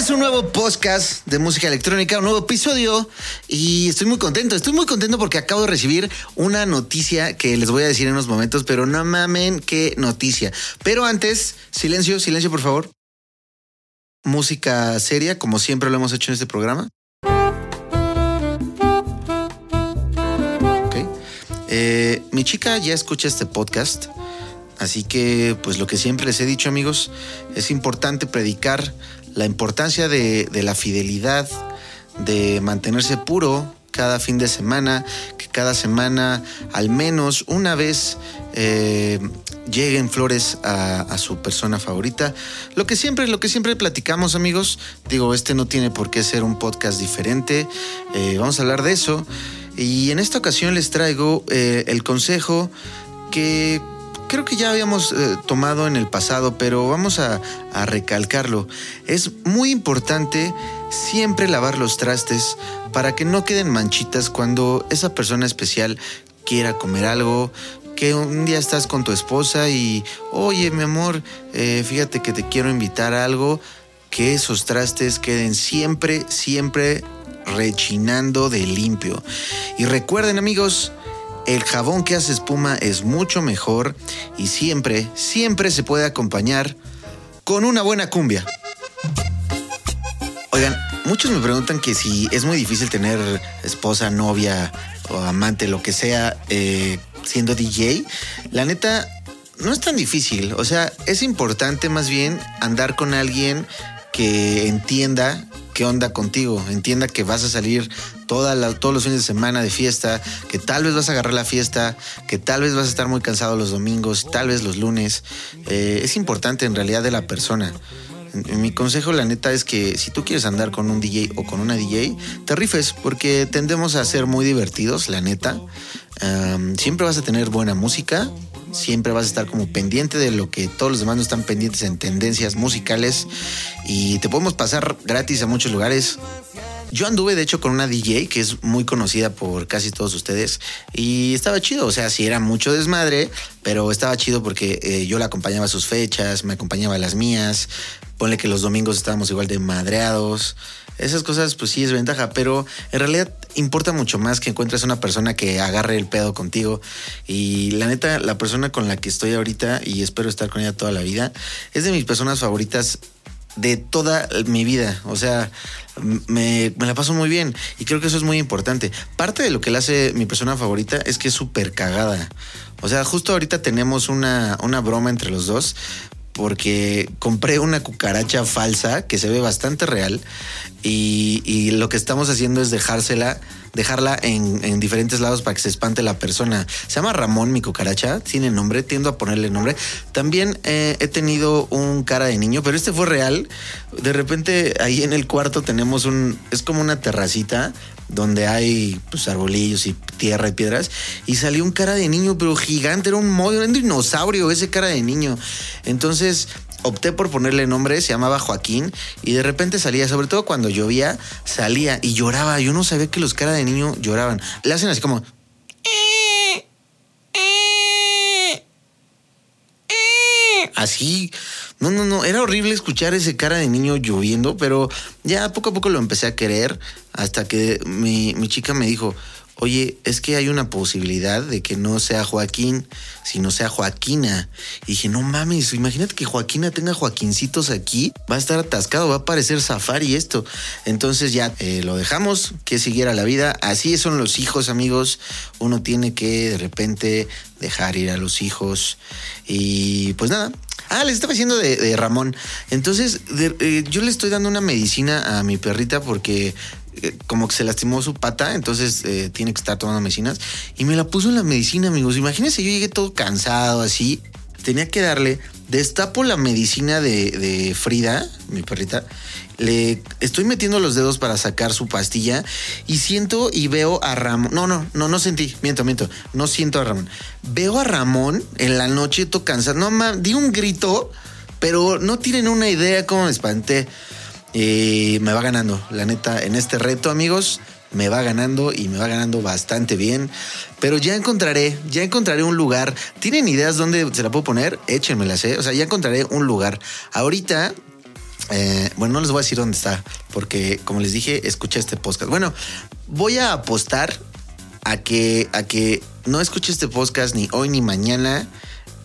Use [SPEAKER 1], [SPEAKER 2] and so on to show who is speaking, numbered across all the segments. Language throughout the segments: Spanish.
[SPEAKER 1] Es un nuevo podcast de música electrónica, un nuevo episodio y estoy muy contento, estoy muy contento porque acabo de recibir una noticia que les voy a decir en unos momentos, pero no mamen qué noticia. Pero antes, silencio, silencio por favor. Música seria, como siempre lo hemos hecho en este programa. Ok. Eh, mi chica ya escucha este podcast. Así que, pues lo que siempre les he dicho amigos, es importante predicar la importancia de, de la fidelidad, de mantenerse puro cada fin de semana, que cada semana al menos una vez eh, lleguen flores a, su persona favorita. Lo que siempre, lo que siempre platicamos amigos, digo, este no tiene por qué ser un podcast diferente, eh, vamos a hablar de eso. Y en esta ocasión les traigo eh, el consejo que creo que ya habíamos eh, tomado en el pasado, pero vamos a, recalcarlo. Es muy importante siempre lavar los trastes para que no queden manchitas cuando esa persona especial quiera comer algo, que un día estás con tu esposa y, oye, mi amor, eh, fíjate que te quiero invitar a algo, que esos trastes queden siempre, siempre rechinando de limpio. Y recuerden amigos, el jabón que hace espuma es mucho mejor y siempre, siempre se puede acompañar con una buena cumbia. Oigan, muchos me preguntan que si es muy difícil tener esposa, novia o amante, lo que sea, eh, siendo DJ. La neta, no es tan difícil. O sea, es importante más bien andar con alguien que entienda qué onda contigo, entienda que vas a salir toda la- todos los fines de semana de fiesta, que tal vez vas a agarrar la fiesta, que tal vez vas a estar muy cansado los domingos, tal vez los lunes. Eh, es importante en realidad de la persona. Mi consejo, la neta, es que si tú quieres andar con un DJ o con una DJ, te rifes, porque tendemos a ser muy divertidos, la neta. Siempre vas a tener buena música, siempre vas a estar como pendiente de lo que todos los demás no están pendientes en tendencias musicales y te podemos pasar gratis a muchos lugares. Yo anduve de hecho con una DJ que es muy conocida por casi todos ustedes y estaba chido, o sea, sí era mucho desmadre, pero estaba chido porque eh, yo la acompañaba a sus fechas, me acompañaba a las mías, ponle que los domingos estábamos igual de madreados, esas cosas pues sí es ventaja, pero en realidad importa mucho más que encuentres una persona que agarre el pedo contigo y la neta, la persona con la que estoy ahorita y espero estar con ella toda la vida, es de mis personas favoritas de toda mi vida. O sea, me, la paso muy bien y creo que eso es muy importante. Parte de lo que le hace mi persona favorita es que es súper cagada. O sea, justo ahorita tenemos una, una broma entre los dos porque compré una cucaracha falsa que se ve bastante real y, lo que estamos haciendo es dejársela, dejarla en, en diferentes lados para que se espante la persona. Se llama Ramón mi cucaracha, tiene nombre, tiendo a ponerle nombre. También eh, he tenido un cara de niño, pero este fue real. De repente ahí en el cuarto tenemos un, es como una terracita donde hay pues arbolillos y tierra y piedras y salió un cara de niño pero gigante, era un modo, era un dinosaurio ese cara de niño. Entonces opté por ponerle nombre, se llamaba Joaquín y de repente salía, sobre todo cuando llovía, salía y lloraba. Yo no sabía que los cara de niño lloraban. Le hacen así como así. No, no, no, era horrible escuchar ese cara de niño lloviendo, pero ya poco a poco lo empecé a querer hasta que mi, mi chica me dijo, oye, es que hay una posibilidad de que no sea Joaquín, sino sea Joaquina. Y dije, no mames, imagínate que Joaquina tenga Joaquincitos aquí, va a estar atascado, va a parecer safari esto. Entonces ya eh, lo dejamos, que siguiera la vida. Así son los hijos, amigos. Uno tiene que de repente dejar ir a los hijos. Y pues nada, Ah, les estaba diciendo de, Ramón. Entonces, eh, yo le estoy dando una medicina a mi perrita porque eh, como que se lastimó su pata, entonces eh, tiene que estar tomando medicinas. Y me la puso en la medicina, amigos. Imagínense, yo llegué todo cansado así. Tenía que darle, destapo la medicina de, Frida, mi perrita, le estoy metiendo los dedos para sacar su pastilla y siento y veo a Ramón. No, no, no, no sentí. Miento, miento. No siento a Ramón. Veo a Ramón en la noche todo cansado. No, ma, di un grito, pero no tienen una idea cómo me espanté. Y me va ganando, la neta, en este reto, amigos me va ganando y me va ganando bastante bien. Pero ya encontraré, ya encontraré un lugar. ¿Tienen ideas dónde se la puedo poner? Échenmelas, ¿eh? O sea, ya encontraré un lugar. Ahorita, eh, bueno, no les voy a decir dónde está, porque como les dije, escuché este podcast. Bueno, voy a apostar a que, a que no escuche este podcast ni hoy ni mañana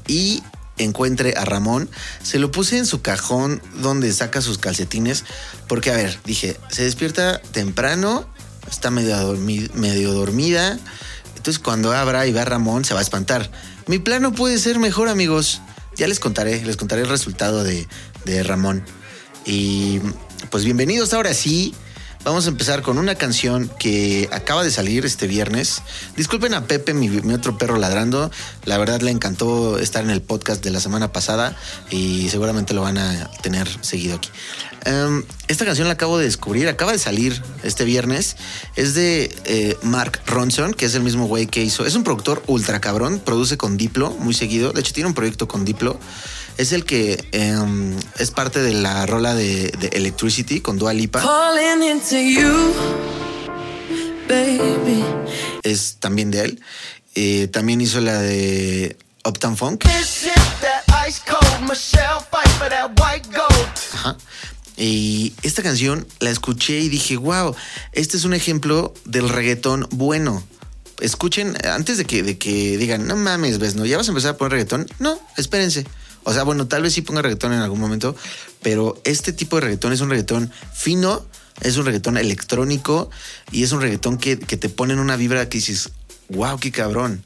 [SPEAKER 1] y encuentre a Ramón. Se lo puse en su cajón donde saca sus calcetines, porque a ver, dije, se despierta temprano está medio, dormida, medio dormida. Entonces cuando abra y vea a Ramón se va a espantar. Mi plan no puede ser mejor, amigos. Ya les contaré, les contaré el resultado de, de Ramón. Y pues bienvenidos ahora sí. Vamos a empezar con una canción que acaba de salir este viernes. Disculpen a Pepe, mi, otro perro ladrando. La verdad le encantó estar en el podcast de la semana pasada y seguramente lo van a tener seguido aquí. Um, esta canción la acabo de descubrir, acaba de salir este viernes. Es de eh, Mark Ronson, que es el mismo güey que hizo. Es un productor ultra cabrón, produce con Diplo muy seguido. De hecho, tiene un proyecto con Diplo. Es el que um, es parte de la rola de, de Electricity con Dua Lipa. You, es también de él. Eh, también hizo la de Uptown Funk. Ajá. Y esta canción la escuché y dije, wow, este es un ejemplo del reggaetón bueno. Escuchen, antes de que, de que digan, no mames, ves, ¿no? ¿Ya vas a empezar a poner reggaetón? No, espérense. O sea, bueno, tal vez sí ponga reggaetón en algún momento, pero este tipo de reggaetón es un reggaetón fino, es un reggaetón electrónico y es un reggaetón que, que te pone en una vibra que dices, wow, qué cabrón.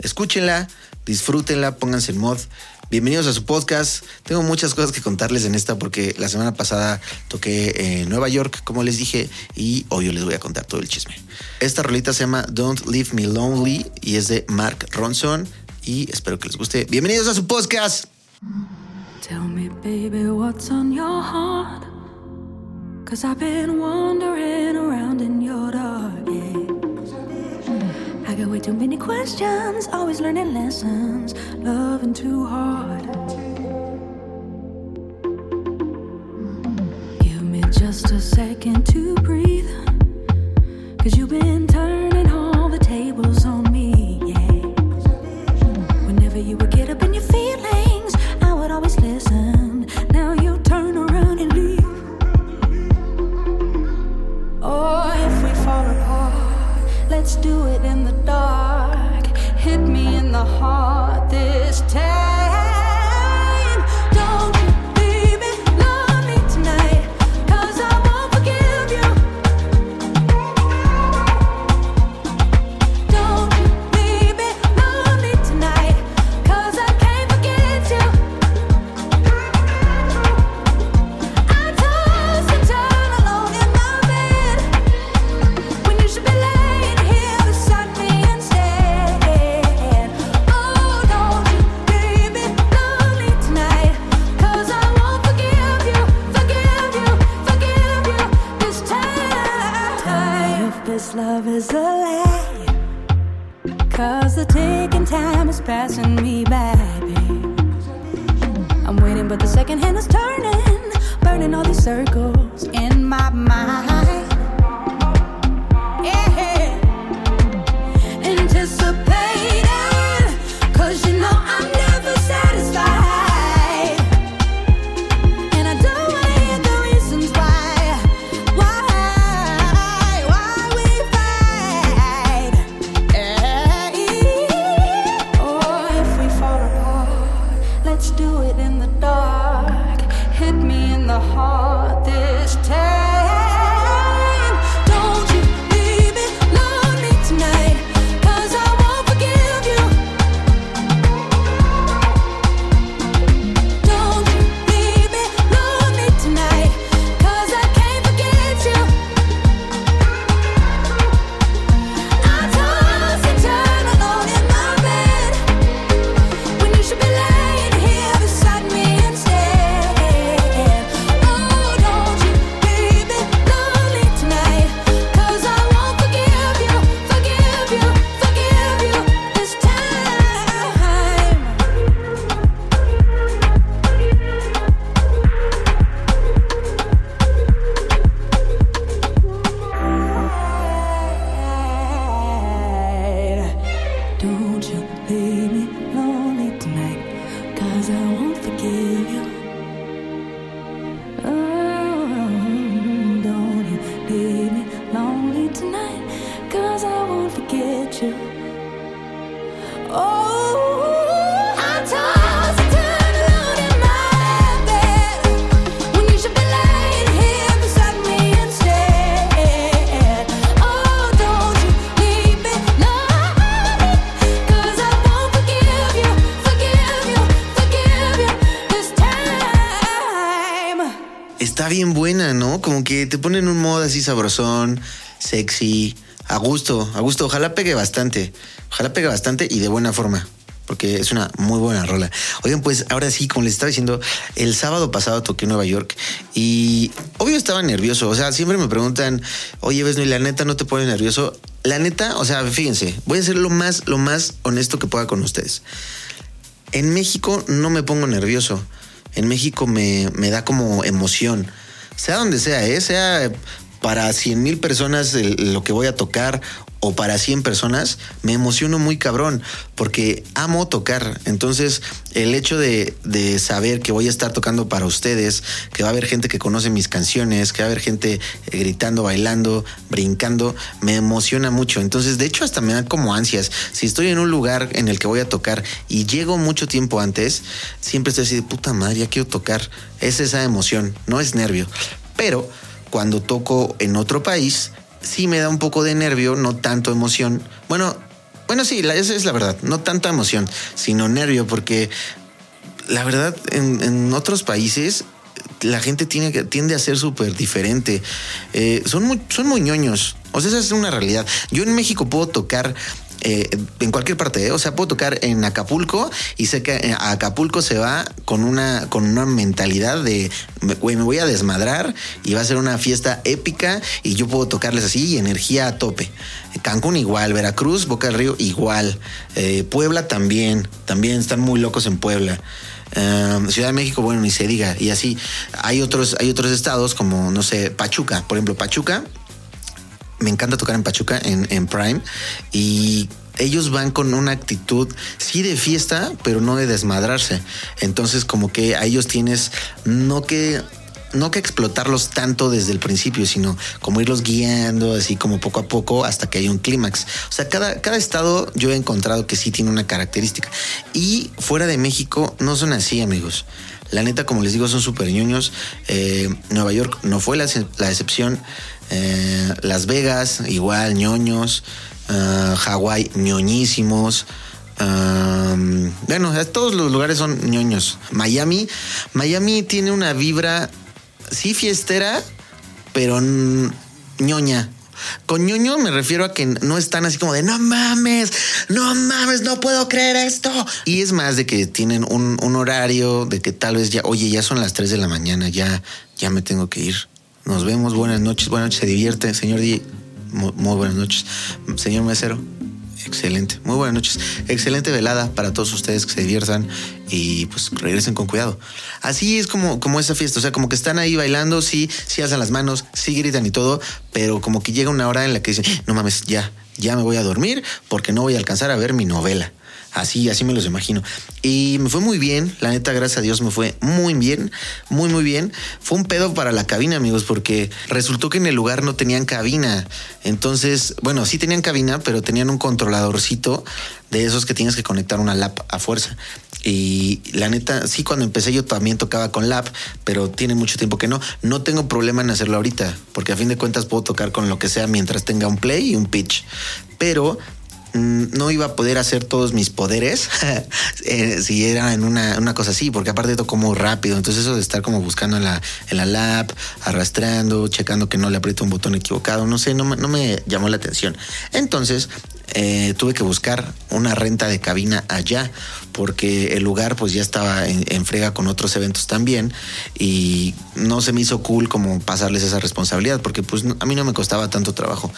[SPEAKER 1] Escúchenla, disfrútenla, pónganse en mod. Bienvenidos a su podcast. Tengo muchas cosas que contarles en esta porque la semana pasada toqué en Nueva York, como les dije, y hoy yo les voy a contar todo el chisme. Esta rolita se llama Don't Leave Me Lonely y es de Mark Ronson y espero que les guste. Bienvenidos a su podcast.
[SPEAKER 2] Tell me, baby, what's on your heart? Cause I've been wandering around in your dark, yeah. I got way too many questions, always learning lessons, loving too hard. Give me just a second to breathe, cause you've been turning all the tables on me, yeah. Whenever you would
[SPEAKER 1] sabrosón, sexy, a gusto, a gusto. Ojalá pegue bastante. Ojalá pegue bastante y de buena forma. Porque es una muy buena rola. Oigan, pues ahora sí, como les estaba diciendo, el sábado pasado toqué en Nueva York y obvio estaba nervioso. O sea, siempre me preguntan, oye, ves, no, y la neta no te pone nervioso. La neta, o sea, fíjense, voy a ser lo más, lo más honesto que pueda con ustedes. En México no me pongo nervioso. En México me, me da como emoción. Sea donde sea, ¿eh? sea para 100 mil personas lo que voy a tocar o para 100 personas, me emociono muy cabrón porque amo tocar. Entonces, el hecho de, de saber que voy a estar tocando para ustedes, que va a haber gente que conoce mis canciones, que va a haber gente eh, gritando, bailando, brincando, me emociona mucho. Entonces, de hecho, hasta me da como ansias. Si estoy en un lugar en el que voy a tocar y llego mucho tiempo antes, siempre estoy así de puta madre, ya quiero tocar. Es esa emoción, no es nervio. Pero cuando toco en otro país, sí me da un poco de nervio, no tanto emoción. Bueno, bueno, sí, esa es la verdad. No tanta emoción, sino nervio, porque la verdad, en, otros países la gente tiene tiende a ser súper diferente. Eh, son, muy, son muy ñoños. O sea, esa es una realidad. Yo en México puedo tocar eh, en cualquier parte, ¿eh? o sea, puedo tocar en Acapulco y sé que eh, a Acapulco se va con una, con una mentalidad de, güey, me voy a desmadrar y va a ser una fiesta épica y yo puedo tocarles así y energía a tope. Cancún igual, Veracruz, Boca del Río igual, Puebla también, también están muy locos en Puebla. Um, Ciudad de México, bueno, ni se diga. Y así, hay otros, hay otros estados como, no sé, Pachuca. Por ejemplo, Pachuca, me encanta tocar en Pachuca, en, en Prime. Y ellos van con una actitud, sí de fiesta, pero no de desmadrarse. Entonces, como que a ellos tienes, no que no que explotarlos tanto desde el principio, sino como irlos guiando así como poco a poco hasta que hay un clímax. O sea, cada, cada estado yo he encontrado que sí tiene una característica. Y fuera de México no son así, amigos. La neta, como les digo, son súper ñoños. Eh, Nueva York no fue la, la excepción. Eh, Las Vegas, igual, ñoños. Uh, Hawái, ñoñísimos. Um, bueno, todos los lugares son ñoños. Miami, Miami tiene una vibra, sí fiestera, pero ñoña. Con ñoño me refiero a que no están así como de no mames, no mames, no puedo creer esto. Y es más de que tienen un, un horario de que tal vez ya, oye, ya son las 3 de la mañana, ya, ya me tengo que ir. Nos vemos, buenas noches, buenas noches, se divierte, señor D. Muy, muy buenas noches, señor mesero. Excelente, muy buenas noches. Excelente velada para todos ustedes que se diviertan y pues regresen con cuidado. Así es como, como esa fiesta, o sea, como que están ahí bailando, sí, sí alzan las manos, sí gritan y todo, pero como que llega una hora en la que dicen, no mames, ya, ya me voy a dormir porque no voy a alcanzar a ver mi novela. Así, así me los imagino. Y me fue muy bien, la neta, gracias a Dios me fue muy bien, muy, muy bien. Fue un pedo para la cabina, amigos, porque resultó que en el lugar no tenían cabina. Entonces, bueno, sí tenían cabina, pero tenían un controladorcito de esos que tienes que conectar una lap a fuerza. Y la neta, sí, cuando empecé yo también tocaba con lap, pero tiene mucho tiempo que no. No tengo problema en hacerlo ahorita, porque a fin de cuentas puedo tocar con lo que sea mientras tenga un play y un pitch. Pero no iba a poder hacer todos mis poderes eh, si era en una, una cosa así, porque aparte toco muy rápido. Entonces, eso de estar como buscando en la, en la lap, arrastrando, checando que no le aprieto un botón equivocado, no sé, no, no me llamó la atención. Entonces, eh, tuve que buscar una renta de cabina allá, porque el lugar pues ya estaba en, frega con otros eventos también y no se me hizo cool como pasarles esa responsabilidad, porque pues a mí no me costaba tanto trabajo.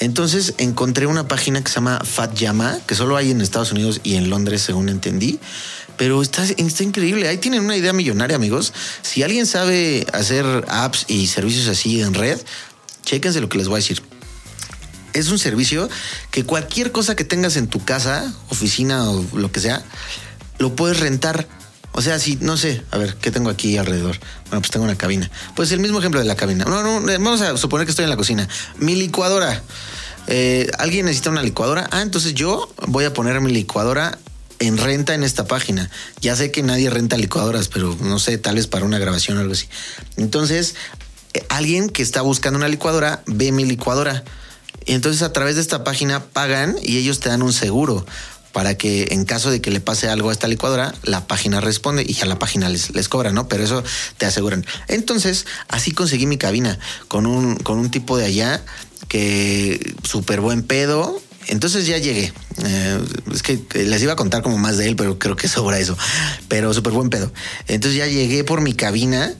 [SPEAKER 1] Entonces encontré una página que se llama Fat Yama, que solo hay en Estados Unidos y en Londres, según entendí. Pero está, está increíble. Ahí tienen una idea millonaria, amigos. Si alguien sabe hacer apps y servicios así en red, chéquense lo que les voy a decir es un servicio que cualquier cosa que tengas en tu casa, oficina o lo que sea, lo puedes rentar. O sea, si, no sé, a ver, ¿qué tengo aquí alrededor? Bueno, pues tengo una cabina. Pues el mismo ejemplo de la cabina. No, no, vamos a suponer que estoy en la cocina. Mi licuadora. eh, alguien necesita una licuadora. Ah, entonces yo voy a poner mi licuadora en renta en esta página. Ya sé que nadie renta licuadoras, pero no sé, tal vez para una grabación o algo así. Entonces, eh, alguien que está buscando una licuadora ve mi licuadora. Y entonces a través de esta página pagan y ellos te dan un seguro para que en caso de que le pase algo a esta licuadora, la página responde y ya la página les, les cobra, ¿no? Pero eso te aseguran. Entonces, así conseguí mi cabina con un, con un tipo de allá que súper buen pedo. Entonces ya llegué. Eh, es que les iba a contar como más de él, pero creo que sobra eso. Pero súper buen pedo. Entonces ya llegué por mi cabina.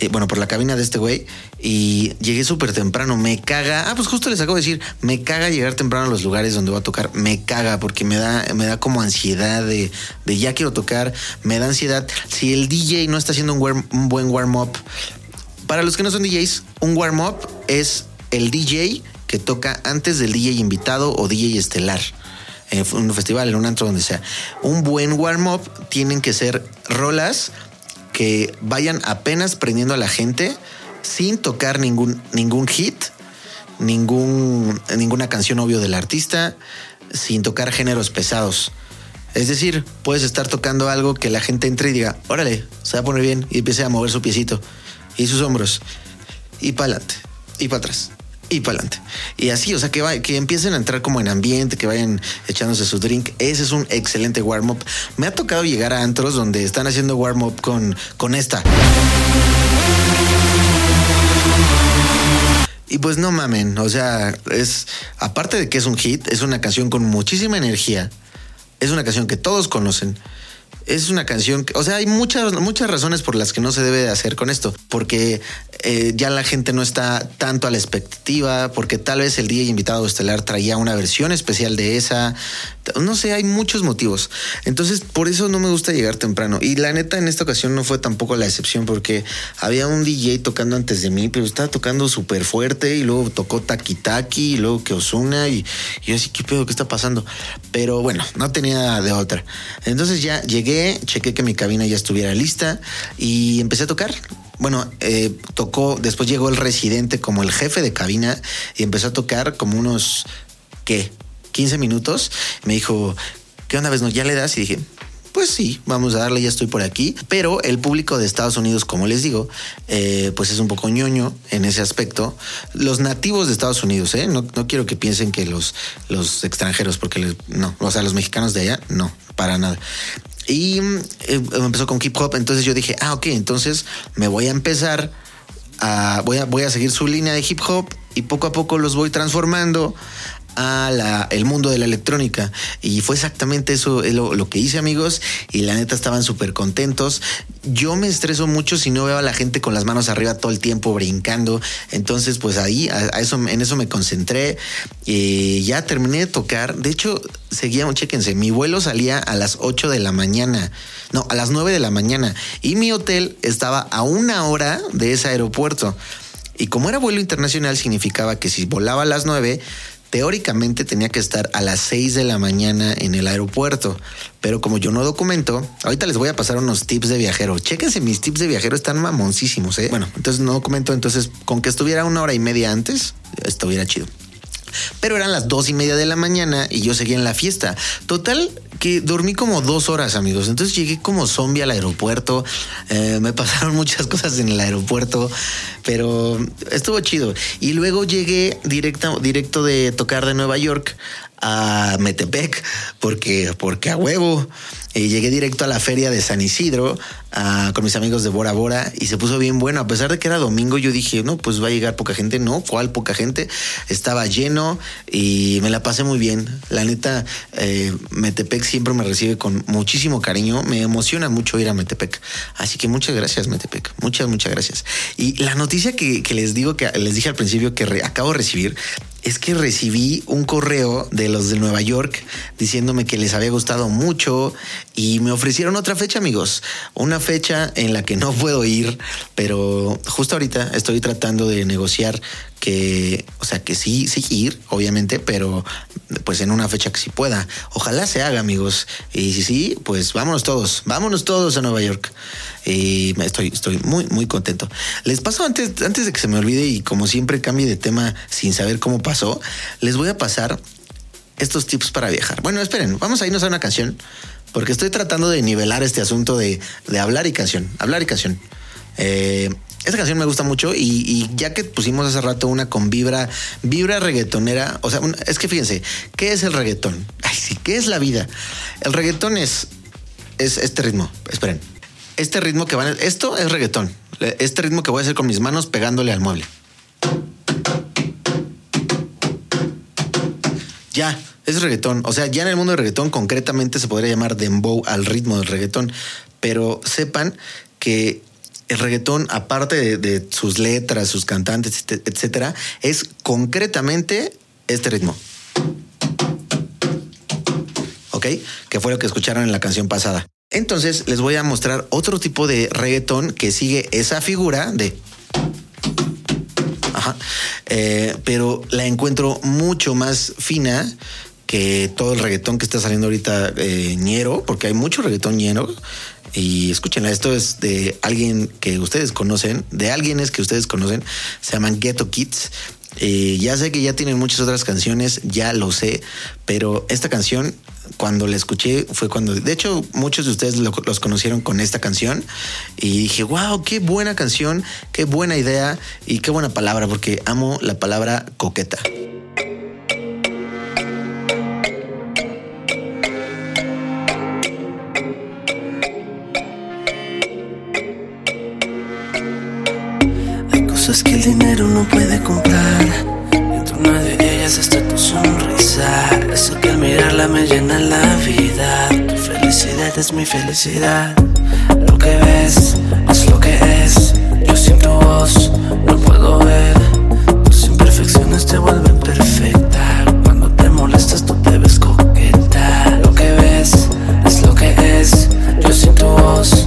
[SPEAKER 1] Eh, bueno, por la cabina de este güey y llegué súper temprano, me caga, ah, pues justo les acabo de decir, me caga llegar temprano a los lugares donde voy a tocar, me caga porque me da, me da como ansiedad de, de ya quiero tocar, me da ansiedad, si el DJ no está haciendo un, un buen warm-up, para los que no son DJs, un warm-up es el DJ que toca antes del DJ invitado o DJ estelar. En un festival, en un antro, donde sea. Un buen warm-up tienen que ser rolas que vayan apenas prendiendo a la gente sin tocar ningún, ningún hit, ningún, ninguna canción obvio del artista, sin tocar géneros pesados. Es decir, puedes estar tocando algo que la gente entre y diga, órale, se va a poner bien y empiece a mover su piecito y sus hombros y para adelante y para atrás y para adelante. Y así, o sea, que, va- que empiecen a entrar como en ambiente, que vayan echándose su drink. Ese es un excelente warm-up. Me ha tocado llegar a antros donde están haciendo warm-up con, con esta. Y pues no mamen, o sea, es aparte de que es un hit, es una canción con muchísima energía. Es una canción que todos conocen. Es una canción, o sea, hay muchas, muchas razones por las que no se debe de hacer con esto, porque eh, ya la gente no está tanto a la expectativa, porque tal vez el día invitado estelar traía una versión especial de esa, no sé, hay muchos motivos. Entonces, por eso no me gusta llegar temprano. Y la neta, en esta ocasión no fue tampoco la excepción, porque había un DJ tocando antes de mí, pero estaba tocando súper fuerte y luego tocó Taki Taki y luego que Osuna y, y yo así, ¿qué pedo? ¿Qué está pasando? Pero bueno, no tenía de otra. Entonces ya llegué, chequé que mi cabina ya estuviera lista y empecé a tocar. Bueno, eh, tocó, después llegó el residente como el jefe de cabina y empezó a tocar como unos, ¿qué? 15 minutos. Me dijo, ¿qué onda, no? ¿Ya le das? Y dije, pues sí, vamos a darle, ya estoy por aquí. Pero el público de Estados Unidos, como les digo, eh, pues es un poco ñoño en ese aspecto. Los nativos de Estados Unidos, ¿eh? No, no quiero que piensen que los, los extranjeros, porque les- no, o sea, los mexicanos de allá, no, para nada. Y mm, eh, empezó con hip hop, entonces yo dije, ah, ok, entonces me voy a empezar a, voy a, voy a seguir su línea de hip hop y poco a poco los voy transformando a la- el mundo de la electrónica. Y fue exactamente eso lo, que hice amigos y la neta estaban súper contentos yo me estreso mucho si no veo a la gente con las manos arriba todo el tiempo brincando. Entonces pues ahí a, a eso en eso me concentré y ya terminé de tocar. De hecho seguía chéquense mi vuelo salía a las 8 de la mañana no a las 9 de la mañana y mi hotel estaba a una hora de ese aeropuerto. Y como era vuelo internacional, significaba que si volaba a las 9, teóricamente tenía que estar a las 6 de la mañana en el aeropuerto. Pero como yo no documento, ahorita les voy a pasar unos tips de viajero. Chéquense, mis tips de viajero están mamoncísimos, ¿eh? Bueno, entonces no documento, entonces con que estuviera una hora y media antes, estuviera chido. Pero eran las dos y media de la mañana y yo seguía en la fiesta. Total que dormí como dos horas, amigos. Entonces llegué como zombie al aeropuerto. Eh, me pasaron muchas cosas en el aeropuerto, pero estuvo chido. Y luego llegué directo, directo de tocar de Nueva York a Metepec, porque, porque a huevo. Llegué directo a la feria de San Isidro ah, con mis amigos de Bora Bora y se puso bien bueno. A pesar de que era domingo, yo dije, no, pues va a llegar poca gente. No, ¿cuál poca gente? Estaba lleno y me la pasé muy bien. La neta, eh, Metepec siempre me recibe con muchísimo cariño. Me emociona mucho ir a Metepec. Así que muchas gracias, Metepec. Muchas, muchas gracias. Y la noticia que, les digo, que les dije al principio que acabo de recibir, es que recibí un correo de los de Nueva York diciéndome que les había gustado mucho y me ofrecieron otra fecha, amigos. Una fecha en la que no puedo ir, pero justo ahorita estoy tratando de negociar que, o sea, que sí, sí ir, obviamente, pero pues en una fecha que sí pueda. Ojalá se haga, amigos. Y si sí, pues vámonos todos, vámonos todos a Nueva York. Y estoy, estoy muy, muy contento. Les paso antes, antes de que se me olvide y como siempre cambie de tema sin saber cómo pasó, les voy a pasar estos tips para viajar. Bueno, esperen, vamos a irnos a una canción, porque estoy tratando de nivelar este asunto de, de hablar y canción, hablar y canción. Eh, esta canción me gusta mucho y, ya que pusimos hace rato una con vibra, vibra reggaetonera, o sea, es que fíjense, ¿qué es el reggaetón? Ay, sí, ¿qué es la vida? El reggaetón es, es este ritmo, esperen, este ritmo que van, esto es reggaetón, este ritmo que voy a hacer con mis manos pegándole al mueble. Ya, es reggaetón. O sea, ya en el mundo del reggaetón concretamente se podría llamar dembow al ritmo del reggaetón. Pero sepan que el reggaetón, aparte de, sus letras, sus cantantes, etcétera, es concretamente este ritmo. ¿Ok? Que fue lo que escucharon en la canción pasada. Entonces les voy a mostrar otro tipo de reggaetón que sigue esa figura de Ajá. Eh, pero la encuentro mucho más fina que todo el reggaetón que está saliendo ahorita eh, ñero, porque hay mucho reggaetón ñero. Y escúchenla, esto es de alguien que ustedes conocen, de alguienes que ustedes conocen, se llaman Ghetto Kids. Eh, ya sé que ya tienen muchas otras canciones, ya lo sé, pero esta canción, cuando la escuché, fue cuando, de hecho, muchos de ustedes lo- los conocieron con esta canción y dije, wow, qué buena canción, qué buena idea y qué buena palabra, porque amo la palabra coqueta.
[SPEAKER 3] Cosas que el dinero no puede comprar. Dentro una de ellas está tu sonrisa. Eso que al mirarla me llena la vida. Tu felicidad es mi felicidad. Lo que ves es lo que es. Yo sin tu voz no puedo ver. Tus imperfecciones te vuelven perfecta. Cuando te molestas tú te ves coqueta. Lo que ves es lo que es. Yo sin tu voz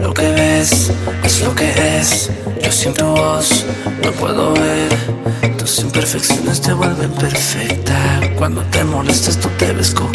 [SPEAKER 3] Lo que ves es lo que es. Yo sin tu voz no puedo ver. Tus imperfecciones te vuelven perfecta. Cuando te molestas tú te ves coqueta.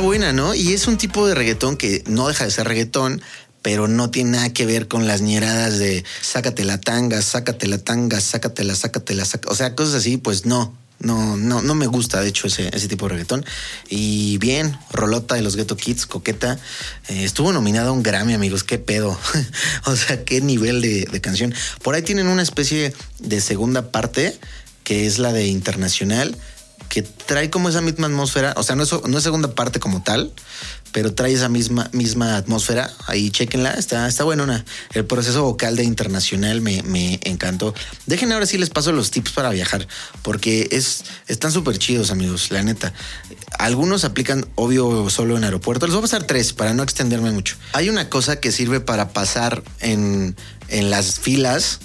[SPEAKER 1] Buena, ¿no? Y es un tipo de reggaetón que no deja de ser reggaetón, pero no tiene nada que ver con las ñeradas de sácate la tanga, sácate la tanga, sácatela, sácatela, saca... o sea, cosas así, pues no. No, no, no me gusta, de hecho, ese, tipo de reggaetón. Y bien, Rolota de los Ghetto Kids, Coqueta, eh, estuvo nominada a un Grammy, amigos. Qué pedo. o sea, qué nivel de canción. Por ahí tienen una especie de segunda parte, que es la de Internacional, que trae como esa misma atmósfera. O sea, no es, no es segunda parte como tal, pero trae esa misma, misma atmósfera. Ahí chequenla, está, está buena. El proceso vocal de Internacional me, me encantó. Dejen ahora sí les paso los tips para viajar, porque es, están súper chidos, amigos, la neta. Algunos aplican, obvio, solo en aeropuerto. Les voy a pasar tres para no extenderme mucho. Hay una cosa que sirve para pasar en, en las filas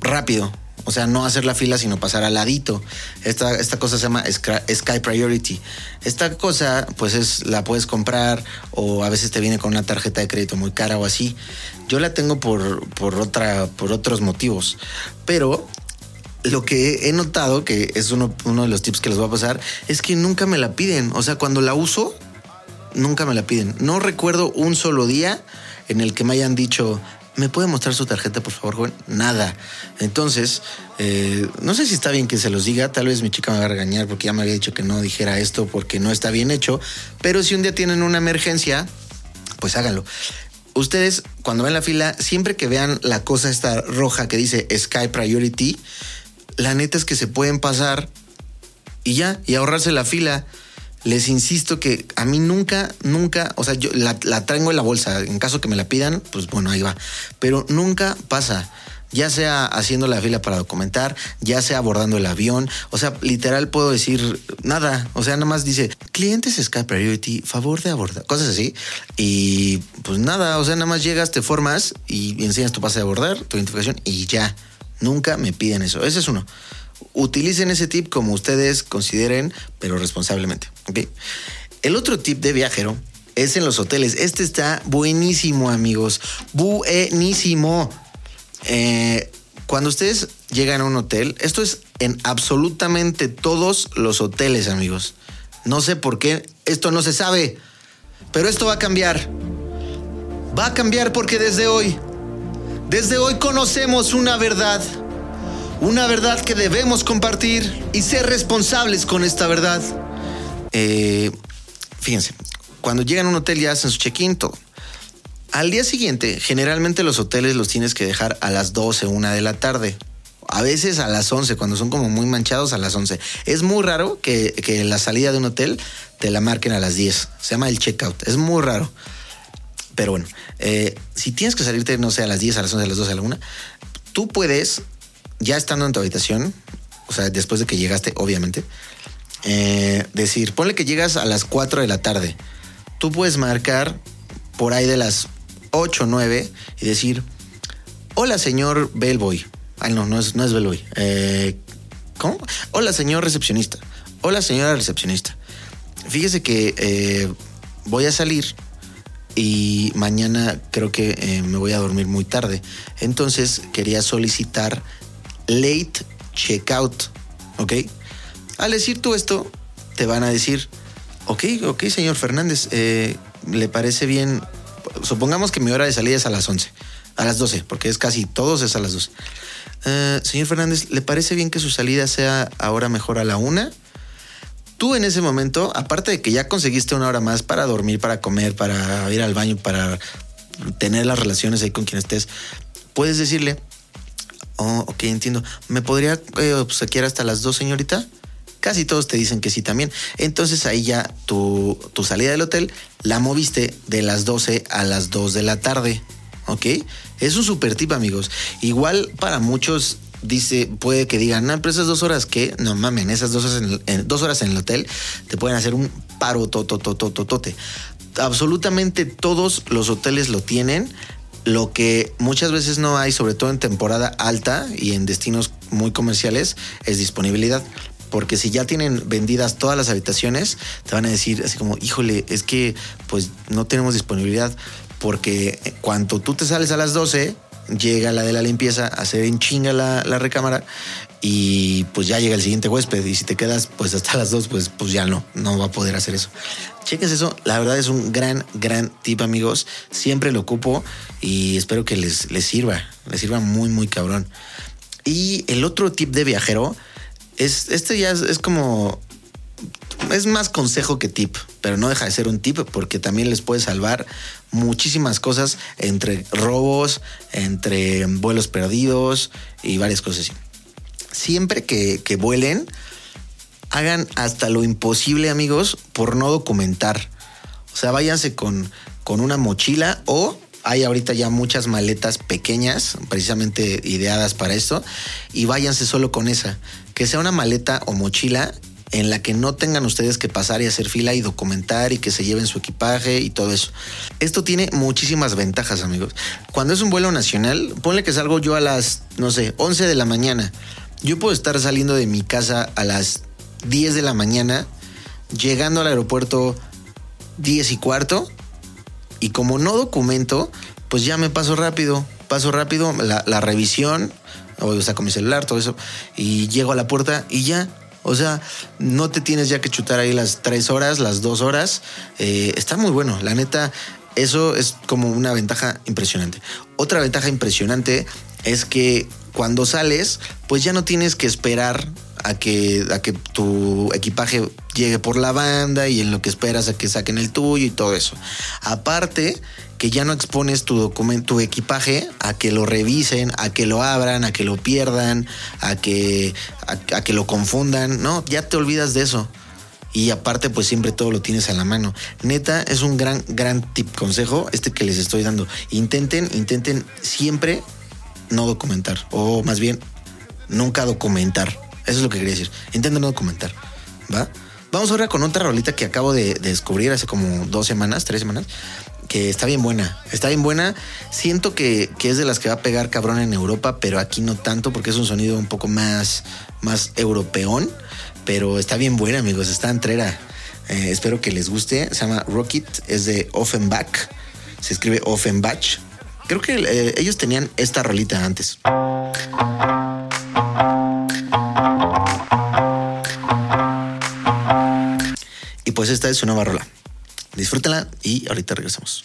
[SPEAKER 1] rápido. O sea, no hacer la fila, sino pasar al ladito. Esta, esta cosa se llama Sky, Priority. Esta cosa, pues es, la puedes comprar o a veces te viene con una tarjeta de crédito muy cara o así. Yo la tengo por, por, otra, por otros motivos. Pero lo que he notado, que es uno, uno de los tips que les voy a pasar, es que nunca me la piden. O sea, cuando la uso, nunca me la piden. No recuerdo un solo día en el que me hayan dicho, ¿me puede mostrar su tarjeta, por favor, joven? Nada. Entonces, eh, no sé si está bien que se los diga. Tal vez mi chica me va a regañar porque ya me había dicho que no dijera esto porque no está bien hecho. Pero si un día tienen una emergencia, pues háganlo. Ustedes, cuando ven la fila, siempre que vean la cosa esta roja que dice Sky Priority, la neta es que se pueden pasar y ya, y ahorrarse la fila. Les insisto que a mí nunca, nunca, o sea, yo la, traigo en la bolsa. En caso que me la pidan, pues bueno, ahí va. Pero nunca pasa. Ya sea haciendo la fila para documentar, ya sea abordando el avión. O sea, literal puedo decir nada. O sea, nada más dice clientes Sky Priority, favor de abordar. Cosas así. Y pues nada, o sea, nada más llegas, te formas y enseñas tu pase de abordar, tu identificación y ya. Nunca me piden eso. Ese es uno. Utilicen ese tip como ustedes consideren, pero responsablemente. El otro tip de viajero es en los hoteles. Este está buenísimo, amigos. Buenísimo. Eh, cuando ustedes llegan a un hotel, esto es en absolutamente todos los hoteles, amigos. No sé por qué, esto no se sabe, pero esto va a cambiar. Va a cambiar porque desde hoy, desde hoy conocemos una verdad. Una verdad que debemos compartir y ser responsables con esta verdad. Eh, fíjense, cuando llegan a un hotel ya hacen su check-in, todo. Al día siguiente, generalmente los hoteles los tienes que dejar a las 12, una de la tarde. A veces a las 11, cuando son como muy manchados, a las 11. Es muy raro que, que la salida de un hotel te la marquen a las 10. Se llama el checkout. Es muy raro. Pero bueno, eh, si tienes que salirte, no sé, a las 10, a las 11, a las 12, a la 1, tú puedes, ya estando en tu habitación, o sea, después de que llegaste, obviamente, eh, decir, ponle que llegas a las 4 de la tarde. Tú puedes marcar por ahí de las 8 o 9 y decir, hola señor Bellboy. Ay, no, no es, no es Bellboy. Eh, ¿Cómo? Hola señor recepcionista. Hola señora recepcionista. Fíjese que eh, voy a salir y mañana creo que me voy a dormir muy tarde. Entonces quería solicitar late checkout. ¿Ok? Al decir tú esto, te van a decir, ok, ok, señor Fernández, eh, ¿le parece bien? Supongamos que mi hora de salida es a las 11, a las 12, porque es casi todos es a las 12. Eh, señor Fernández, ¿le parece bien que su salida sea ahora mejor a la una? Tú en ese momento, aparte de que ya conseguiste una hora más para dormir, para comer, para ir al baño, para tener las relaciones ahí con quien estés, puedes decirle, oh, ok, entiendo, ¿me podría eh, hasta las dos, señorita? Casi todos te dicen que sí también. Entonces ahí ya tu, tu salida del hotel la moviste de las 12 a las 2 de la tarde. ¿Ok? Es un super tip, amigos. Igual para muchos dice, puede que digan, no, pero esas dos horas que, no mamen, esas dos horas en- dos horas en el hotel te pueden hacer un paro tototototote. Absolutamente todos los hoteles lo tienen. Lo que muchas veces no hay, sobre todo en temporada alta y en destinos muy comerciales, es disponibilidad. Porque si ya tienen vendidas todas las habitaciones, te van a decir así como, híjole, es que pues no tenemos disponibilidad. Porque cuando tú te sales a las 12, llega la de la limpieza hacer en chinga la, la recámara y pues ya llega el siguiente huésped y si te quedas pues hasta las dos pues pues ya no, no va a poder hacer eso. Cheques eso, la verdad es un gran, gran tip amigos, siempre lo ocupo y espero que les, les sirva, les sirva muy, muy cabrón. Y el otro tip de viajero es, este ya es, es como es más consejo que tip, pero no deja de ser un tip porque también les puede salvar muchísimas cosas entre robos, entre vuelos perdidos y varias cosas así. Siempre que, que vuelen, hagan hasta lo imposible, amigos, por no documentar. O sea, váyanse con, con una mochila o hay ahorita ya muchas maletas pequeñas, precisamente ideadas para esto, y váyanse solo con esa. Que sea una maleta o mochila en la que no tengan ustedes que pasar y hacer fila y documentar y que se lleven su equipaje y todo eso. Esto tiene muchísimas ventajas, amigos. Cuando es un vuelo nacional, ponle que salgo yo a las, no sé, 11 de la mañana. Yo puedo estar saliendo de mi casa a las 10 de la mañana, llegando al aeropuerto 10 y cuarto, y como no documento, pues ya me paso rápido, paso rápido la, la revisión, o saco mi celular, todo eso, y llego a la puerta y ya. O sea, no te tienes ya que chutar ahí las tres horas, las dos horas. Eh, está muy bueno, la neta. Eso es como una ventaja impresionante. Otra ventaja impresionante es que cuando sales, pues ya no tienes que esperar a que, a que tu equipaje llegue por la banda y en lo que esperas a que saquen el tuyo y todo eso. Aparte, que ya no expones tu documento, tu equipaje a que lo revisen, a que lo abran, a que lo pierdan, a que, a, a que lo confundan. No, ya te olvidas de eso. Y aparte, pues siempre todo lo tienes a la mano. Neta, es un gran, gran tip, consejo, este que les estoy dando. Intenten, intenten siempre no documentar. O más bien, nunca documentar. Eso es lo que quería decir. Intenten no documentar. ¿Va? Vamos ahora con otra rolita que acabo de, de descubrir hace como dos semanas, tres semanas que está bien buena. Está bien buena. Siento que, que, es de las que va a pegar cabrón en Europa, pero aquí no tanto porque es un sonido un poco más, más europeón. Pero está bien buena, amigos. Está entrera. Eh, espero que les guste. Se llama Rocket. Es de Offenbach. Se escribe Offenbach. Creo que eh, ellos tenían esta rolita antes. Y pues esta es su nueva rola. Disfrútenla y ahorita regresamos.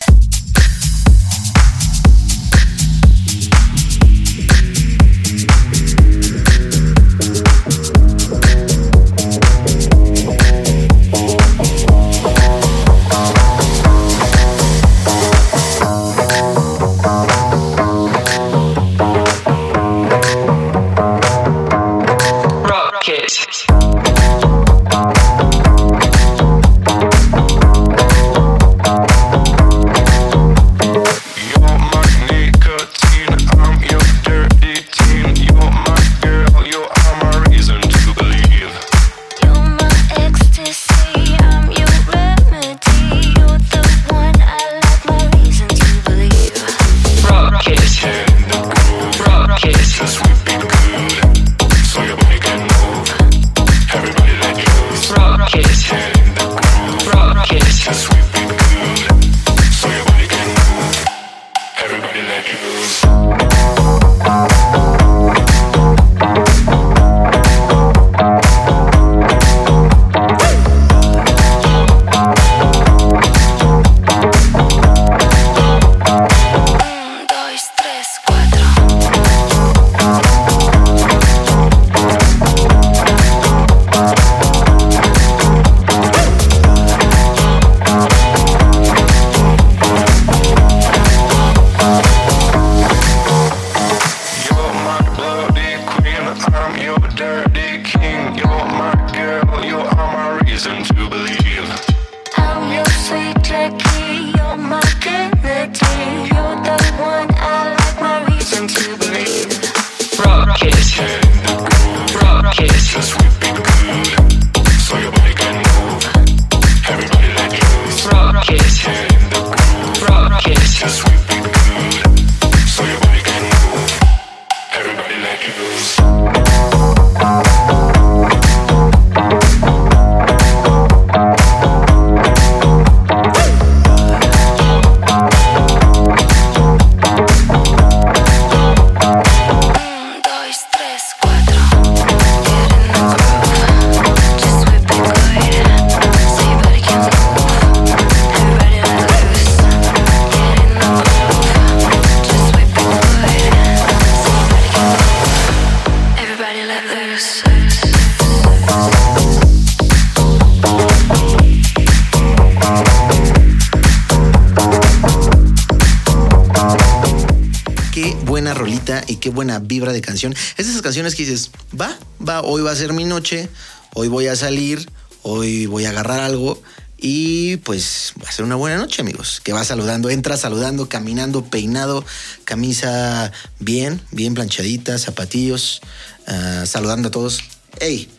[SPEAKER 1] Vibra de canción. Es de esas canciones que dices, va, va, hoy va a ser mi noche, hoy voy a salir, hoy voy a agarrar algo y pues va a ser una buena noche, amigos. Que va saludando, entra saludando, caminando, peinado, camisa bien, bien planchadita, zapatillos, ah, saludando a todos. ¡Ey!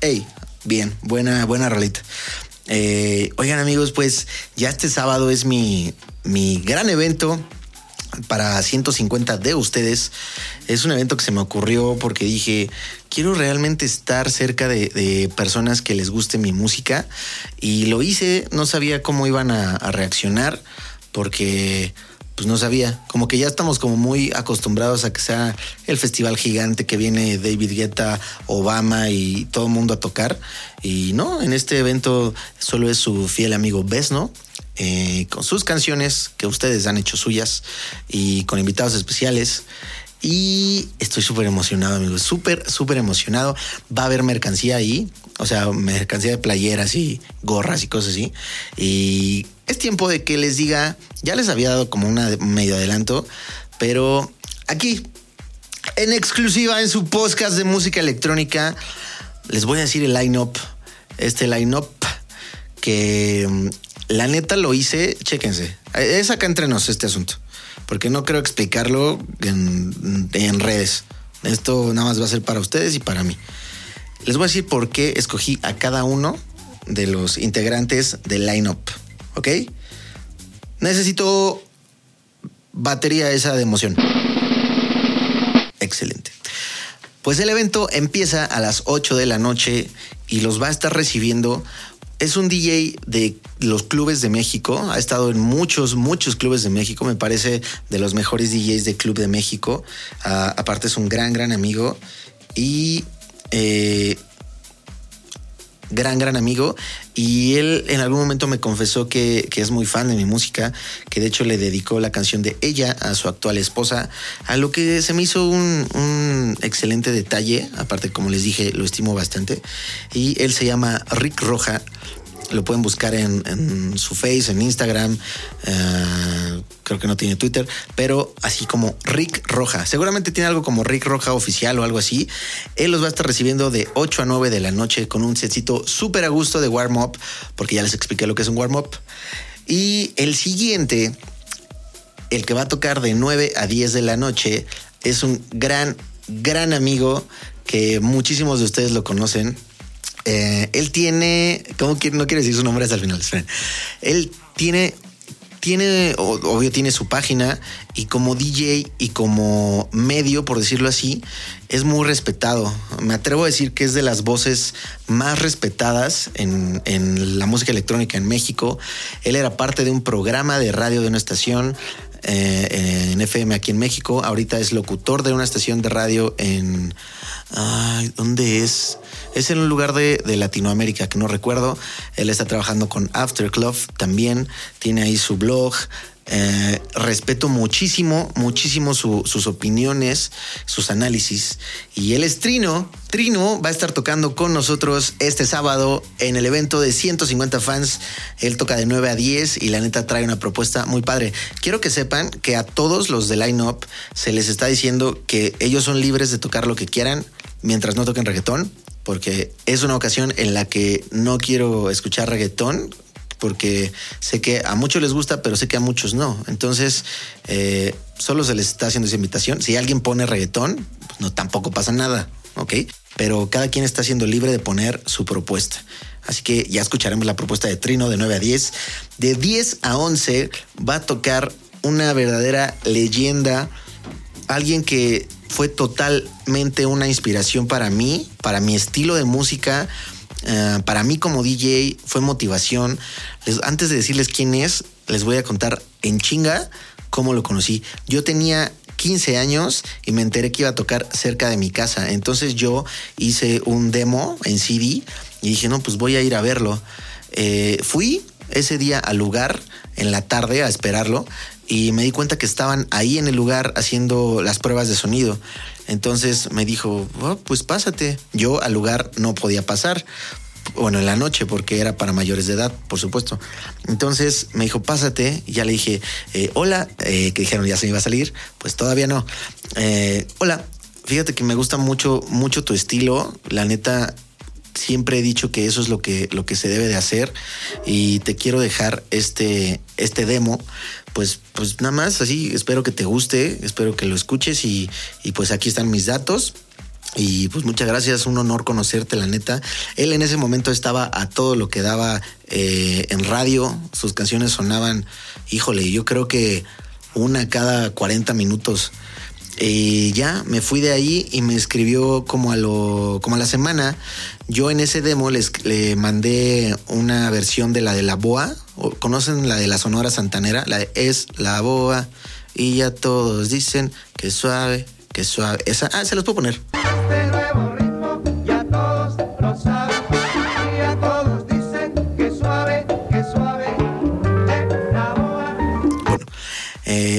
[SPEAKER 1] ¡Ey! Bien, buena, buena rolita. Eh, oigan amigos, pues ya este sábado es mi, mi gran evento para 150 de ustedes. Es un evento que se me ocurrió porque dije, quiero realmente estar cerca de, personas que les guste mi música y lo hice, no sabía cómo iban a, a reaccionar porque pues no sabía, como que ya estamos como muy acostumbrados a que sea el festival gigante que viene David Guetta, Obama y todo el mundo a tocar. Y no, en este evento solo es su fiel amigo Besno, eh, con sus canciones que ustedes han hecho suyas y con invitados especiales. Y estoy súper emocionado, amigos. Súper, súper emocionado. Va a haber mercancía ahí. O sea, mercancía de playeras y gorras y cosas así. Y es tiempo de que les diga, ya les había dado como una medio adelanto, pero aquí, en exclusiva en su podcast de música electrónica, les voy a decir el line-up. Este line-up que mm, la neta lo hice, chéquense. Es acá entre nos este asunto, porque no creo explicarlo en, en redes. Esto nada más va a ser para ustedes y para mí. Les voy a decir por qué escogí a cada uno de los integrantes del line-up, ¿ok? Necesito batería esa de emoción. Excelente. Pues el evento empieza a las 8 de la noche y los va a estar recibiendo. Es un DJ de los clubes de México. Ha estado en muchos, muchos clubes de México. Me parece de los mejores DJs de Club de México. Ah, aparte es un gran, gran amigo. Y eh, gran, gran amigo. Y él en algún momento me confesó que, es muy fan de mi música, que de hecho le dedicó la canción de ella a su actual esposa, a lo que se me hizo un, un excelente detalle. Aparte, como les dije, lo estimo bastante. Y él se llama Rick Roja. Lo pueden buscar en, su face, en Instagram. Uh, creo que no tiene Twitter, pero así como Rick Roja. Seguramente tiene algo como Rick Roja oficial o algo así. Él los va a estar recibiendo de 8 a 9 de la noche con un setcito súper a gusto de warm up, porque ya les expliqué lo que es un warm up. Y el siguiente, el que va a tocar de 9 a 10 de la noche, es un gran, gran amigo que muchísimos de ustedes lo conocen. Eh, él tiene, ¿cómo? No quiere decir su nombre hasta el final. Él tiene tiene, obvio, tiene su página y como DJ y como medio, por decirlo así, es muy respetado. Me atrevo a decir que es de las voces más respetadas en, en la música electrónica en México. Él era parte de un programa de radio de una estación eh, en FM aquí en México. Ahorita es locutor de una estación de radio en... Ay, ¿Dónde es? Es en un lugar de, Latinoamérica que no recuerdo. Él está trabajando con Afterclub también. Tiene ahí su blog. Eh, respeto muchísimo, muchísimo su, sus opiniones, sus análisis. Y él es Trino. Trino va a estar tocando con nosotros este sábado en el evento de 150 fans. Él toca de 9 a 10 y la neta trae una propuesta muy padre. Quiero que sepan que a todos los de Line Up se les está diciendo que ellos son libres de tocar lo que quieran mientras no toquen reggaetón porque es una ocasión en la que no quiero escuchar reggaetón, porque sé que a muchos les gusta, pero sé que a muchos no. Entonces, eh, solo se les está haciendo esa invitación. Si alguien pone reggaetón, pues no tampoco pasa nada, ¿ok? Pero cada quien está siendo libre de poner su propuesta. Así que ya escucharemos la propuesta de Trino de 9 a 10. De 10 a 11 va a tocar una verdadera leyenda, alguien que fue totalmente una inspiración para mí, para mi estilo de música, uh, para mí como DJ, fue motivación. Antes de decirles quién es, les voy a contar en chinga cómo lo conocí. Yo tenía 15 años y me enteré que iba a tocar cerca de mi casa. Entonces yo hice un demo en CD y dije, no, pues voy a ir a verlo. Eh, fui ese día al lugar en la tarde a esperarlo y me di cuenta que estaban ahí en el lugar haciendo las pruebas de sonido. Entonces me dijo, oh, pues pásate. Yo al lugar no podía pasar. bueno, en la noche, porque era para mayores de edad, por supuesto. Entonces me dijo, pásate, ya le dije, eh, hola, eh, que dijeron ya se me iba a salir, pues todavía no. Eh, hola, fíjate que me gusta mucho, mucho tu estilo, la neta, siempre he dicho que eso es lo que, lo que se debe de hacer y te quiero dejar este, este demo. Pues, pues nada más así, espero que te guste, espero que lo escuches y, y pues aquí están mis datos. Y pues muchas gracias, un honor conocerte, la neta. Él en ese momento estaba a todo lo que daba eh, en radio, sus canciones sonaban, híjole, yo creo que una cada 40 minutos. Y ya me fui de ahí y me escribió como a lo como a la semana. Yo en ese demo les, le mandé una versión de la de la boa. ¿O ¿Conocen la de la Sonora Santanera? La de es la boa. Y ya todos dicen que suave, que suave. Esa, ah, se los puedo poner.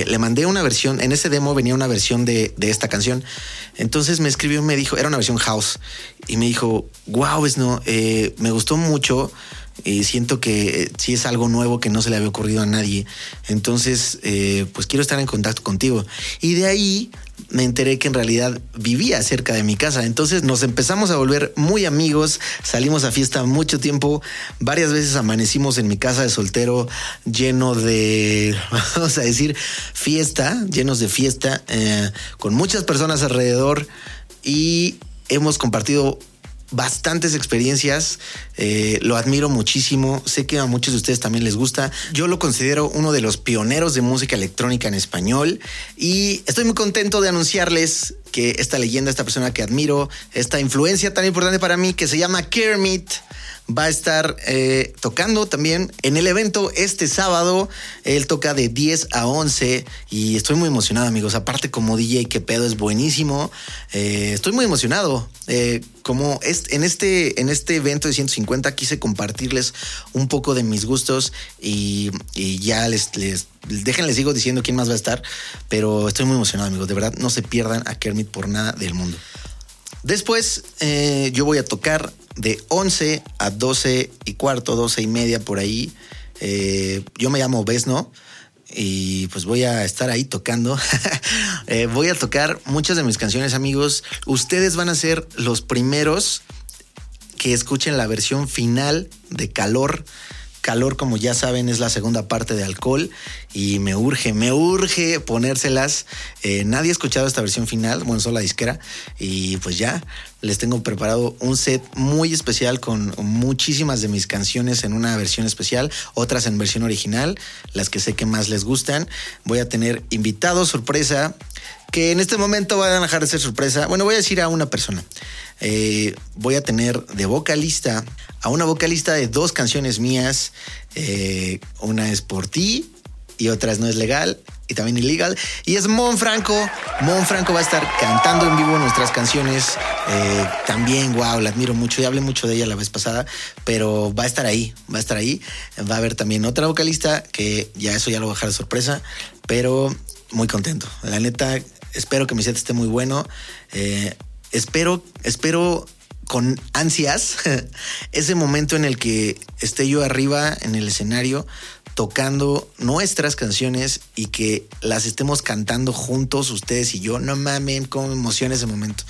[SPEAKER 1] Eh, le mandé una versión, en ese demo venía una versión de, de esta canción. Entonces me escribió, me dijo, era una versión house, y me dijo, wow, no, eh, me gustó mucho. Y siento que eh, sí es algo nuevo que no se le había ocurrido a nadie. Entonces, eh, pues quiero estar en contacto contigo. Y de ahí me enteré que en realidad vivía cerca de mi casa. Entonces nos empezamos a volver muy amigos, salimos a fiesta mucho tiempo, varias veces amanecimos en mi casa de soltero lleno de, vamos a decir, fiesta, llenos de fiesta, eh, con muchas personas alrededor y hemos compartido bastantes experiencias, eh, lo admiro muchísimo, sé que a muchos de ustedes también les gusta, yo lo considero uno de los pioneros de música electrónica en español y estoy muy contento de anunciarles que esta leyenda, esta persona que admiro, esta influencia tan importante para mí que se llama Kermit, va a estar eh, tocando también en el evento este sábado. Él toca de 10 a 11 y estoy muy emocionado, amigos. Aparte, como DJ, que pedo es buenísimo. Eh, estoy muy emocionado. Eh, como en, este, en este evento de 150 quise compartirles un poco de mis gustos y, ya les, les déjenles sigo diciendo quién más va a estar, pero estoy muy emocionado, amigos. De verdad, no se pierdan a Kermit por nada del mundo. Después yo voy a tocar de 11 a 12 y cuarto, 12 y media por ahí. Eh, yo me llamo Besno y pues voy a estar ahí tocando. Eh, voy a tocar muchas de mis canciones, amigos. Ustedes van a ser los primeros que escuchen la versión final de Calor. Calor, como ya saben, es la segunda parte de Alcohol y me urge, me urge ponérselas. Eh, nadie ha escuchado esta versión final, bueno, solo la disquera y pues ya les tengo preparado un set muy especial con muchísimas de mis canciones en una versión especial, otras en versión original, las que sé que más les gustan. Voy a tener invitados sorpresa que en este momento van a dejar de ser sorpresa. Bueno, voy a decir a una persona. Eh, voy a tener de vocalista a una vocalista de dos canciones mías. Eh, una es por ti y otra es no es legal y también ilegal. Y es Mon Franco. Mon Franco va a estar cantando en vivo nuestras canciones. Eh, también, wow, la admiro mucho y hablé mucho de ella la vez pasada, pero va a estar ahí, va a estar ahí. Va a haber también otra vocalista que ya eso ya lo voy a dejar de sorpresa, pero muy contento. La neta, espero que mi set esté muy bueno. Espero, espero con ansias ese momento en el que esté yo arriba en el escenario tocando nuestras canciones y que las estemos cantando juntos ustedes y yo. No mamen, cómo me emociona ese momento.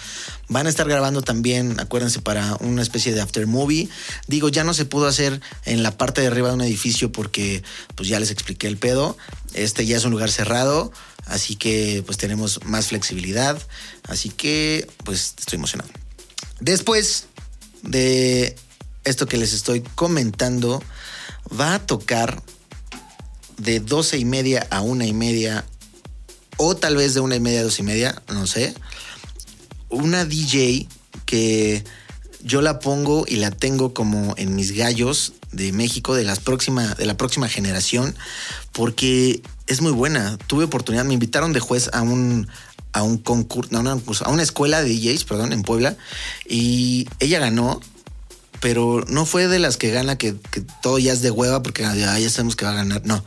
[SPEAKER 1] Van a estar grabando también, acuérdense, para una especie de after movie. Digo, ya no se pudo hacer en la parte de arriba de un edificio porque pues ya les expliqué el pedo. Este ya es un lugar cerrado, así que pues tenemos más flexibilidad. Así que pues estoy emocionado. Después de esto que les estoy comentando, va a tocar de 12 y media a una y media, o tal vez de una y media a dos y media, no sé. Una DJ que yo la pongo y la tengo como en mis gallos de México de, las próxima, de la próxima generación, porque es muy buena. Tuve oportunidad, me invitaron de juez a un, a un concurso, no, no, concurso, a una escuela de DJs, perdón, en Puebla, y ella ganó, pero no fue de las que gana que, que todo ya es de hueva porque ah, ya sabemos que va a ganar. No,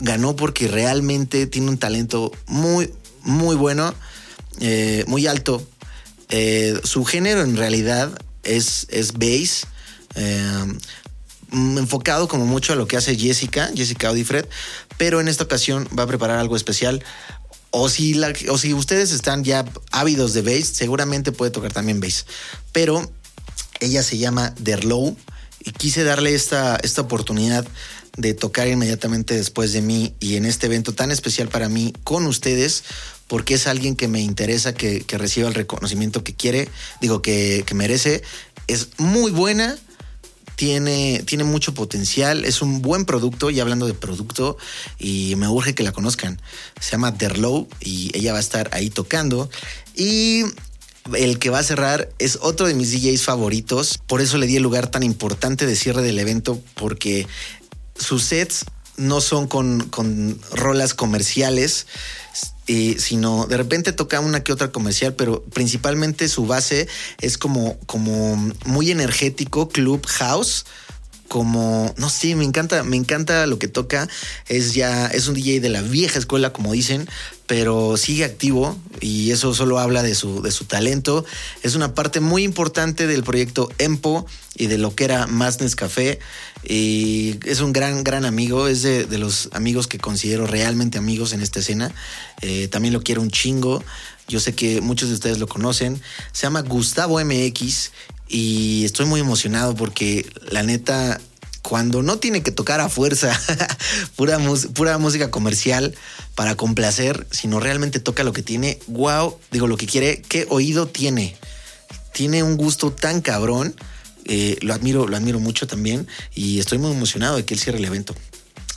[SPEAKER 1] ganó porque realmente tiene un talento muy, muy bueno, eh, muy alto. Eh, su género en realidad es, es bass. eh, enfocado como mucho a lo que hace Jessica, Jessica Audifred, pero en esta ocasión va a preparar algo especial. O si, o si ustedes están ya ávidos de bass, seguramente puede tocar también bass. Pero ella se llama Derlow y quise darle esta, esta oportunidad de tocar inmediatamente después de mí y en este evento tan especial para mí con ustedes porque es alguien que me interesa que, que reciba el reconocimiento que quiere, digo que, que merece. Es muy buena, tiene, tiene mucho potencial, es un buen producto, y hablando de producto, y me urge que la conozcan. Se llama Derlow y ella va a estar ahí tocando. Y el que va a cerrar es otro de mis DJs favoritos, por eso le di el lugar tan importante de cierre del evento, porque sus sets no son con, con rolas comerciales, eh, sino de repente toca una que otra comercial, pero principalmente su base es como, como muy energético, club house. Como, no sé, me encanta, me encanta lo que toca. Es ya, es un DJ de la vieja escuela, como dicen, pero sigue activo y eso solo habla de su, de su talento. Es una parte muy importante del proyecto Empo y de lo que era Masnes Café. Y es un gran, gran amigo. Es de, los amigos que considero realmente amigos en esta escena. Eh, también lo quiero un chingo. Yo sé que muchos de ustedes lo conocen. Se llama Gustavo MX y estoy muy emocionado porque la neta, cuando no tiene que tocar a fuerza pura, pura música comercial para complacer, sino realmente toca lo que tiene, wow, digo lo que quiere, qué oído tiene. Tiene un gusto tan cabrón. eh, lo admiro, lo admiro mucho también y estoy muy emocionado de que él cierre el evento.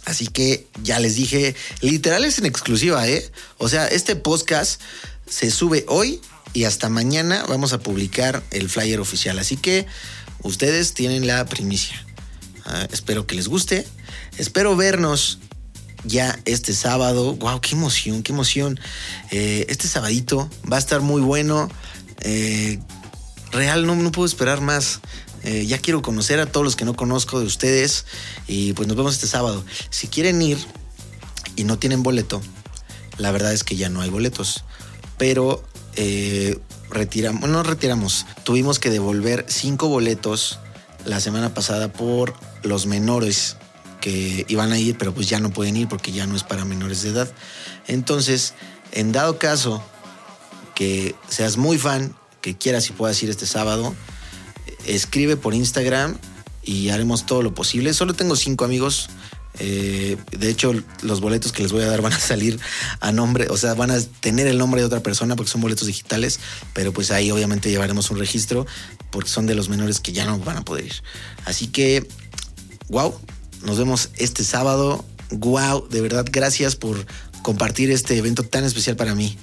[SPEAKER 1] Así que ya les dije, literal es en exclusiva, ¿eh? O sea, este podcast se sube hoy y hasta mañana vamos a publicar el flyer oficial. Así que ustedes tienen la primicia. Ah, espero que les guste. Espero vernos ya este sábado. Wow, qué emoción, qué emoción. Eh, este sabadito va a estar muy bueno. Eh, real, no, puedo esperar más. Eh, ya quiero conocer a todos los que no conozco de ustedes. Y pues nos vemos este sábado. Si quieren ir y no tienen boleto, la verdad es que ya no hay boletos. Pero eh, retiramos, no retiramos, tuvimos que devolver cinco boletos la semana pasada por los menores que iban a ir, pero pues ya no pueden ir porque ya no es para menores de edad. Entonces, en dado caso que seas muy fan, que quieras y puedas ir este sábado, escribe por Instagram y haremos todo lo posible. Solo tengo cinco amigos. Eh, de hecho, los boletos que les voy a dar van a salir a nombre, o sea, van a tener el nombre de otra persona porque son boletos digitales, pero pues ahí obviamente llevaremos un registro porque son de los menores que ya no van a poder ir. Así que, wow, nos vemos este sábado. Wow, de verdad, gracias por compartir este evento tan especial para mí.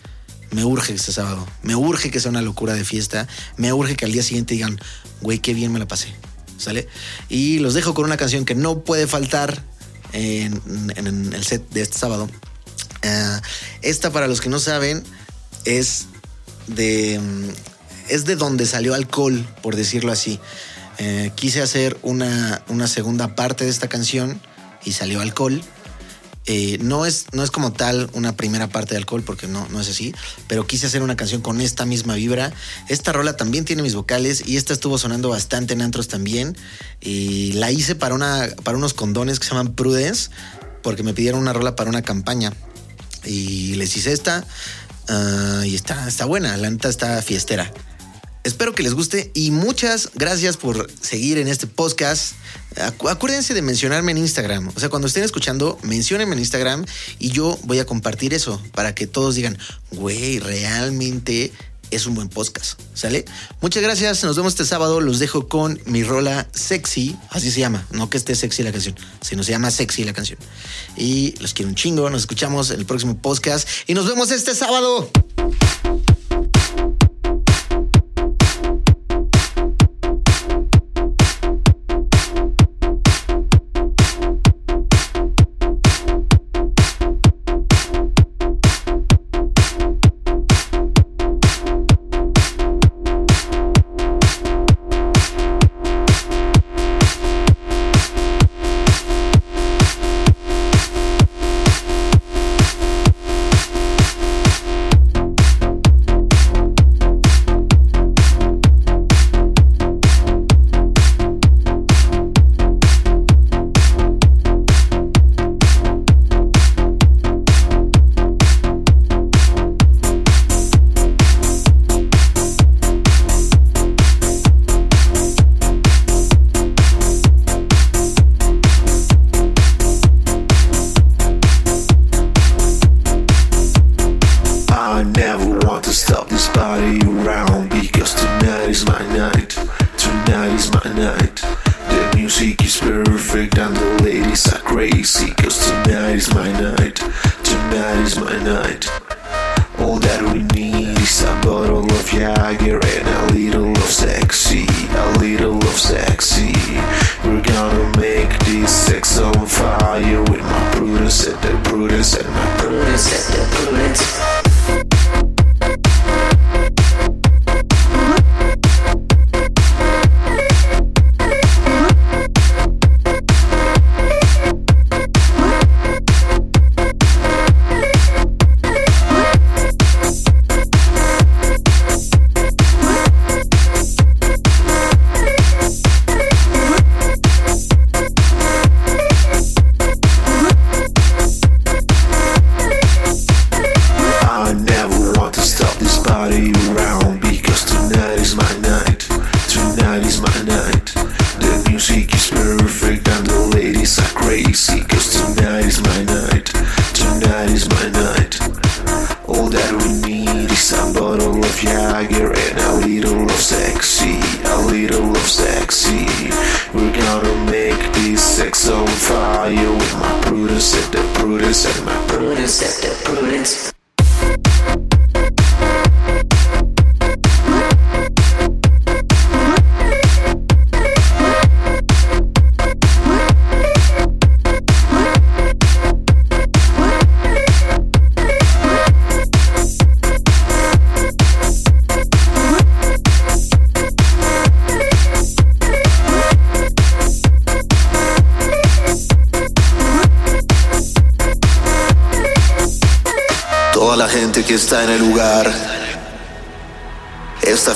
[SPEAKER 1] Me urge este sábado. Me urge que sea una locura de fiesta. Me urge que al día siguiente digan, güey, qué bien me la pasé. ¿Sale? Y los dejo con una canción que no puede faltar en, el set de este sábado. Ah, esta, para los que no saben, es de. mm, Es de donde salió alcohol, por decirlo así. Eh, quise hacer una, una segunda parte de esta canción y salió alcohol. Eh, no, es, no es como tal una primera parte de alcohol, porque no, no es así, pero quise hacer una canción con esta misma vibra. Esta rola también tiene mis vocales y esta estuvo sonando bastante en antros también. Y la hice para, una, para unos condones que se llaman Prudence, porque me pidieron una rola para una campaña. Y les hice esta ah, y está, está buena, la neta está fiestera. Espero que les guste y muchas gracias por seguir en este podcast. Acu- Acuérdense de mencionarme en Instagram. O sea, cuando estén escuchando, menciónenme en Instagram y yo voy a compartir eso para que todos digan, güey, realmente es un buen podcast. ¿Sale? Muchas gracias. Nos vemos este sábado. Los dejo con mi rola sexy. Así se llama. No que esté sexy la canción, sino se llama sexy la canción. Y los quiero un chingo. Nos escuchamos en el próximo podcast y nos vemos este sábado.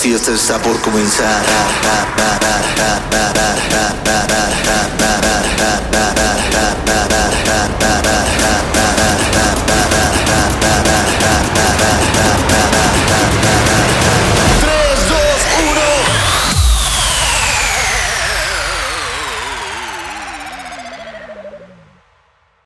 [SPEAKER 1] Fiesta está por comenzar.